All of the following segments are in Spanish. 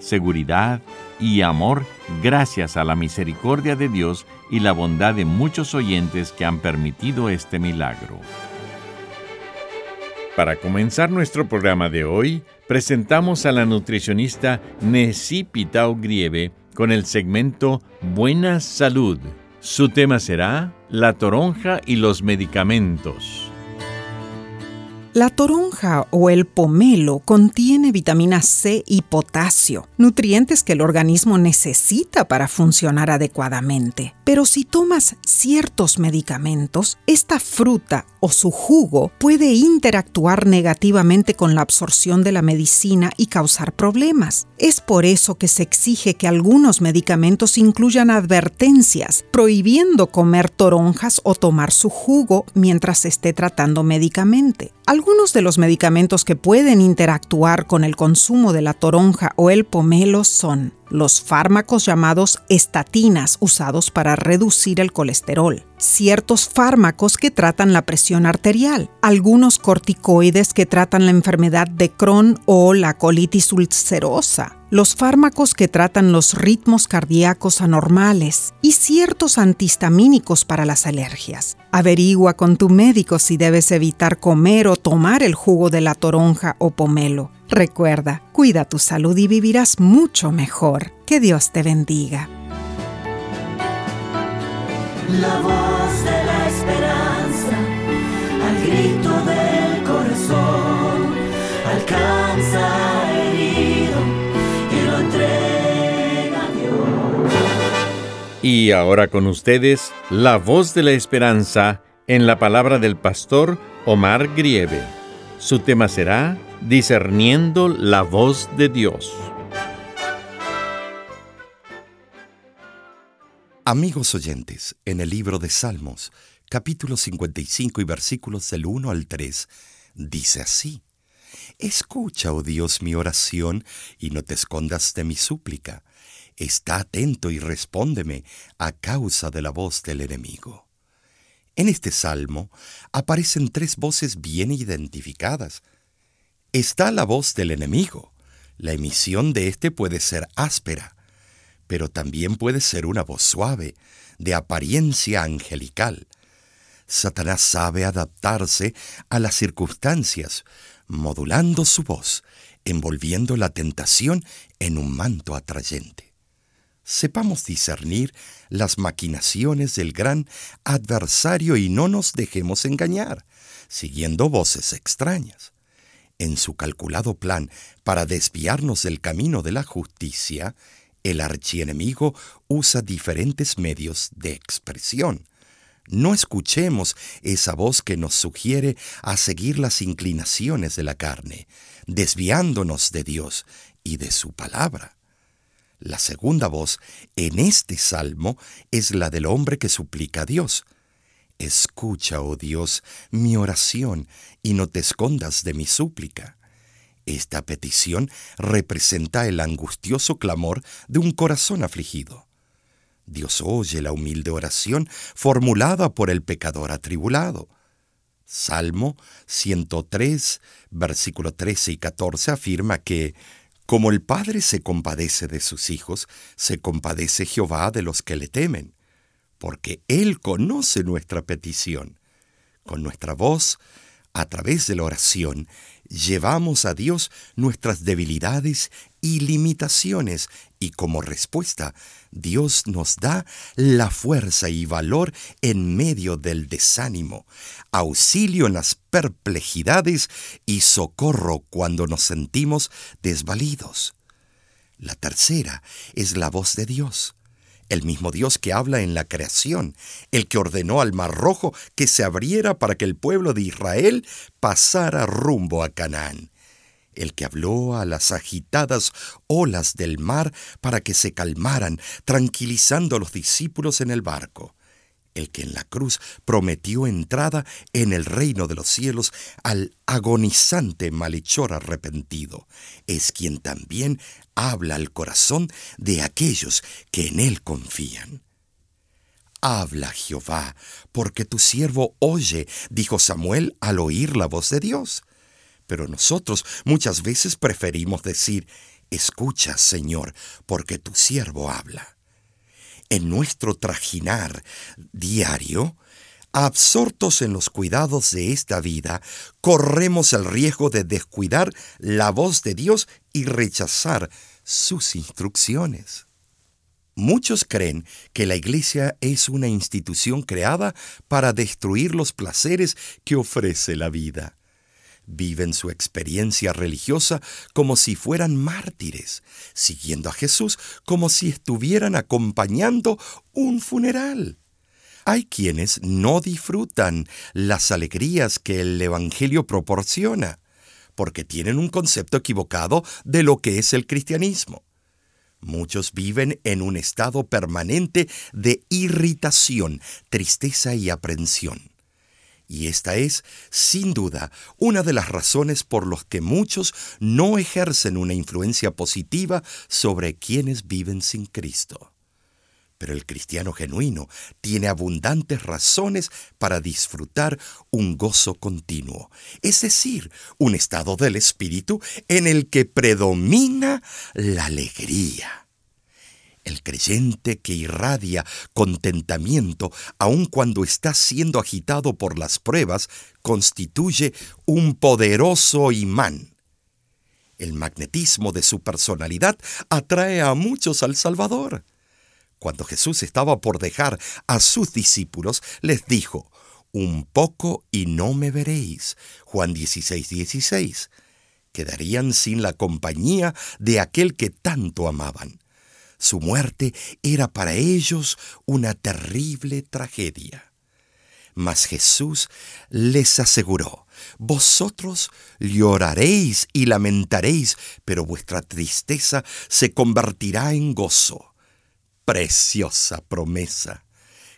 seguridad y amor gracias a la misericordia de Dios y la bondad de muchos oyentes que han permitido este milagro. Para comenzar nuestro programa de hoy, presentamos a la nutricionista Nessie Pitao Grieve con el segmento Buena Salud. Su tema será La toronja y los medicamentos. La toronja o el pomelo contiene vitamina C y potasio, nutrientes que el organismo necesita para funcionar adecuadamente. Pero si tomas ciertos medicamentos, esta fruta o su jugo puede interactuar negativamente con la absorción de la medicina y causar problemas. Es por eso que se exige que algunos medicamentos incluyan advertencias, prohibiendo comer toronjas o tomar su jugo mientras esté tratando médicamente. Algunos de los medicamentos que pueden interactuar con el consumo de la toronja o el pomelo son los fármacos llamados estatinas usados para reducir el colesterol, ciertos fármacos que tratan la presión arterial, algunos corticoides que tratan la enfermedad de Crohn o la colitis ulcerosa, los fármacos que tratan los ritmos cardíacos anormales y ciertos antihistamínicos para las alergias. Averigua con tu médico si debes evitar comer o tomar el jugo de la toronja o pomelo. Recuerda, cuida tu salud y vivirás mucho mejor. Que Dios te bendiga. La voz de la esperanza, al grito del corazón, alcanza herido y lo entrega a Dios. Y ahora con ustedes, la voz de la esperanza en la palabra del pastor Omar Grieve. Su tema será Discerniendo la voz de Dios. Amigos oyentes, en el libro de Salmos, capítulo 55 y versículos del 1 al 3, dice así, Escucha, oh Dios, mi oración y no te escondas de mi súplica. Está atento y respóndeme a causa de la voz del enemigo. En este salmo aparecen tres voces bien identificadas, está la voz del enemigo. La emisión de éste puede ser áspera, pero también puede ser una voz suave, de apariencia angelical. Satanás sabe adaptarse a las circunstancias, modulando su voz, envolviendo la tentación en un manto atrayente. Sepamos discernir las maquinaciones del gran adversario y no nos dejemos engañar, siguiendo voces extrañas en su calculado plan para desviarnos del camino de la justicia, el archienemigo usa diferentes medios de expresión. No escuchemos esa voz que nos sugiere a seguir las inclinaciones de la carne, desviándonos de Dios y de su palabra. La segunda voz en este salmo es la del hombre que suplica a Dios. Escucha, oh Dios, mi oración y no te escondas de mi súplica. Esta petición representa el angustioso clamor de un corazón afligido. Dios oye la humilde oración formulada por el pecador atribulado. Salmo 103, versículo 13 y 14 afirma que, como el Padre se compadece de sus hijos, se compadece Jehová de los que le temen porque Él conoce nuestra petición. Con nuestra voz, a través de la oración, llevamos a Dios nuestras debilidades y limitaciones Y como respuesta, Dios nos da la fuerza y valor en medio del desánimo, auxilio en las perplejidades y socorro cuando nos sentimos desvalidos. La tercera es la voz de Dios, el mismo Dios que habla en la creación, el que ordenó al Mar Rojo que se abriera para que el pueblo de Israel pasara rumbo a Canaán el que habló a las agitadas olas del mar para que se calmaran, tranquilizando a los discípulos en el barco, el que en la cruz prometió entrada en el reino de los cielos al agonizante malhechor arrepentido, es quien también habla al corazón de aquellos que en él confían. Habla Jehová, porque tu siervo oye, dijo Samuel al oír la voz de Dios. Pero nosotros muchas veces preferimos decir, escucha, Señor, porque tu siervo habla. En nuestro trajinar diario, absortos en los cuidados de esta vida, corremos el riesgo de descuidar la voz de Dios y rechazar sus instrucciones. Muchos creen que la Iglesia es una institución creada para destruir los placeres que ofrece la vida viven su experiencia religiosa como si fueran mártires, siguiendo a Jesús como si estuvieran acompañando un funeral. Hay quienes no disfrutan las alegrías que el Evangelio proporciona, porque tienen un concepto equivocado de lo que es el cristianismo. Muchos viven en un estado permanente de irritación, tristeza y aprensión. Y esta es, sin duda, una de las razones por las que muchos no ejercen una influencia positiva sobre quienes viven sin Cristo. Pero el cristiano genuino tiene abundantes razones para disfrutar un gozo continuo, es decir, un estado del espíritu en el que predomina la alegría. El creyente que irradia contentamiento aun cuando está siendo agitado por las pruebas constituye un poderoso imán. El magnetismo de su personalidad atrae a muchos al Salvador. Cuando Jesús estaba por dejar a sus discípulos, les dijo, un poco y no me veréis. Juan 16, 16. Quedarían sin la compañía de aquel que tanto amaban. Su muerte era para ellos una terrible tragedia. Mas Jesús les aseguró, vosotros lloraréis y lamentaréis, pero vuestra tristeza se convertirá en gozo. Preciosa promesa.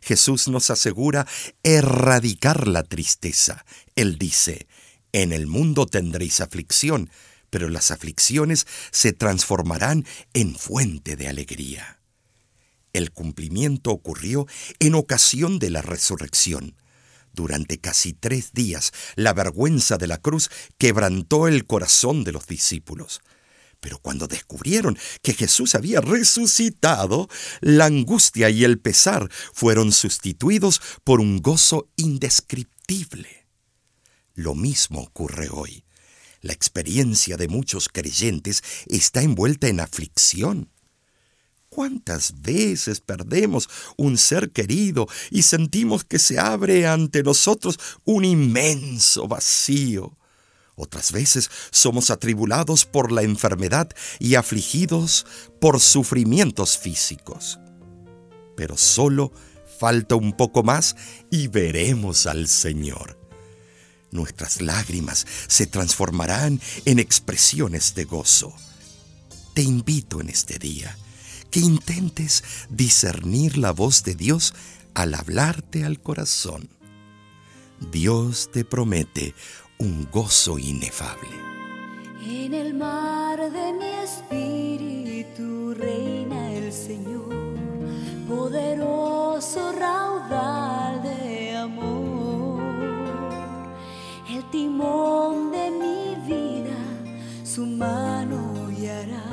Jesús nos asegura erradicar la tristeza. Él dice, en el mundo tendréis aflicción, pero las aflicciones se transformarán en fuente de alegría. El cumplimiento ocurrió en ocasión de la resurrección. Durante casi tres días, la vergüenza de la cruz quebrantó el corazón de los discípulos. Pero cuando descubrieron que Jesús había resucitado, la angustia y el pesar fueron sustituidos por un gozo indescriptible. Lo mismo ocurre hoy. La experiencia de muchos creyentes está envuelta en aflicción. ¿Cuántas veces perdemos un ser querido y sentimos que se abre ante nosotros un inmenso vacío? Otras veces somos atribulados por la enfermedad y afligidos por sufrimientos físicos. Pero solo falta un poco más y veremos al Señor nuestras lágrimas se transformarán en expresiones de gozo. Te invito en este día que intentes discernir la voz de Dios al hablarte al corazón. Dios te promete un gozo inefable. En el mar de mi espíritu reina el Señor, poderoso raudal de timón de mi vida, su mano guiará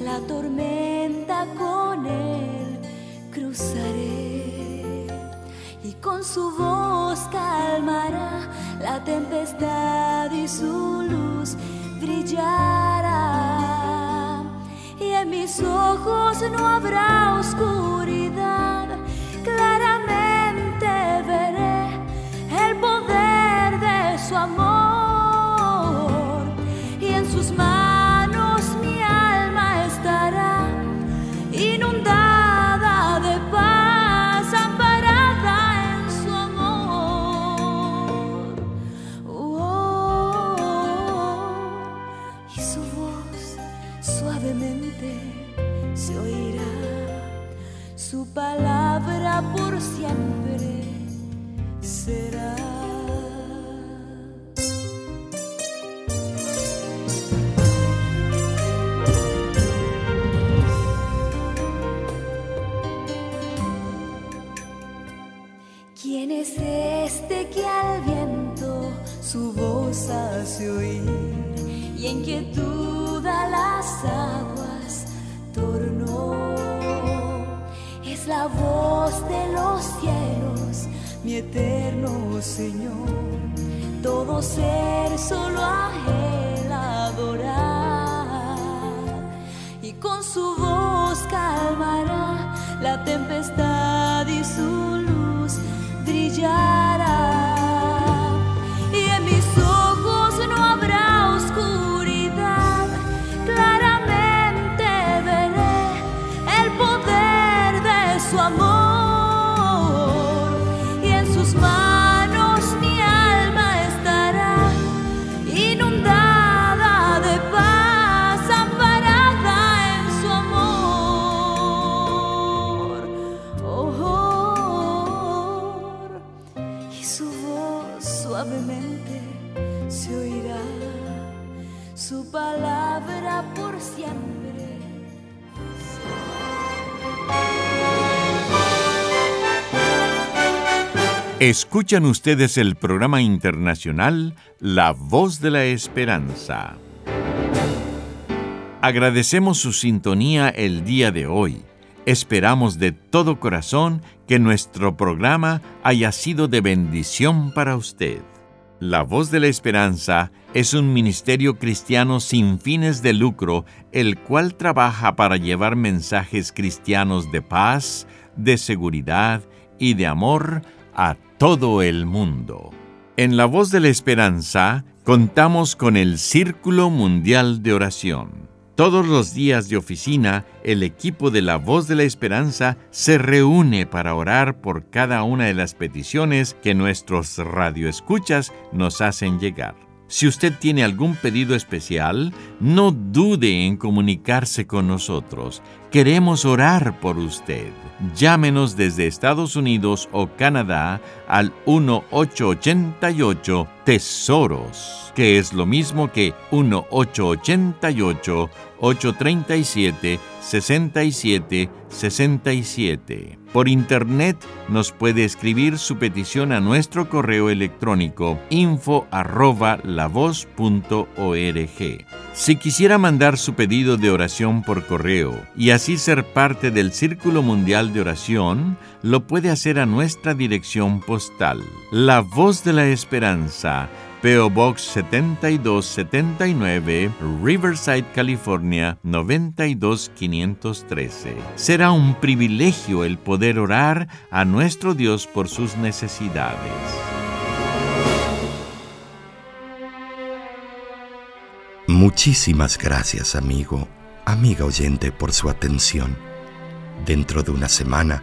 la tormenta con él cruzaré y con su voz calmará la tempestad y su luz brillará. Y en mi mis ojos no habrá oscuridad, solo a Él adorar y con su voz calmará la tempestad y su luz brillará. Escuchan ustedes el programa internacional La Voz de la Esperanza. Agradecemos su sintonía el día de hoy. Esperamos de todo corazón que nuestro programa haya sido de bendición para usted. La Voz de la Esperanza es un ministerio cristiano sin fines de lucro, el cual trabaja para llevar mensajes cristianos de paz, de seguridad y de amor a todo el mundo. En La Voz de la Esperanza contamos con el Círculo Mundial de Oración. Todos los días de oficina, el equipo de La Voz de la Esperanza se reúne para orar por cada una de las peticiones que nuestros radioescuchas nos hacen llegar. Si usted tiene algún pedido especial, no dude en comunicarse con nosotros. Queremos orar por usted. Llámenos desde Estados Unidos o Canadá al 1888 Tesoros, que es lo mismo que 1888 837 67 67. Por internet nos puede escribir su petición a nuestro correo electrónico info. Si quisiera mandar su pedido de oración por correo y así ser parte del Círculo Mundial de Oración, lo puede hacer a nuestra dirección postal. La Voz de la Esperanza. PO Box 7279, Riverside, California 92513. Será un privilegio el poder orar a nuestro Dios por sus necesidades. Muchísimas gracias, amigo, amiga oyente, por su atención. Dentro de una semana,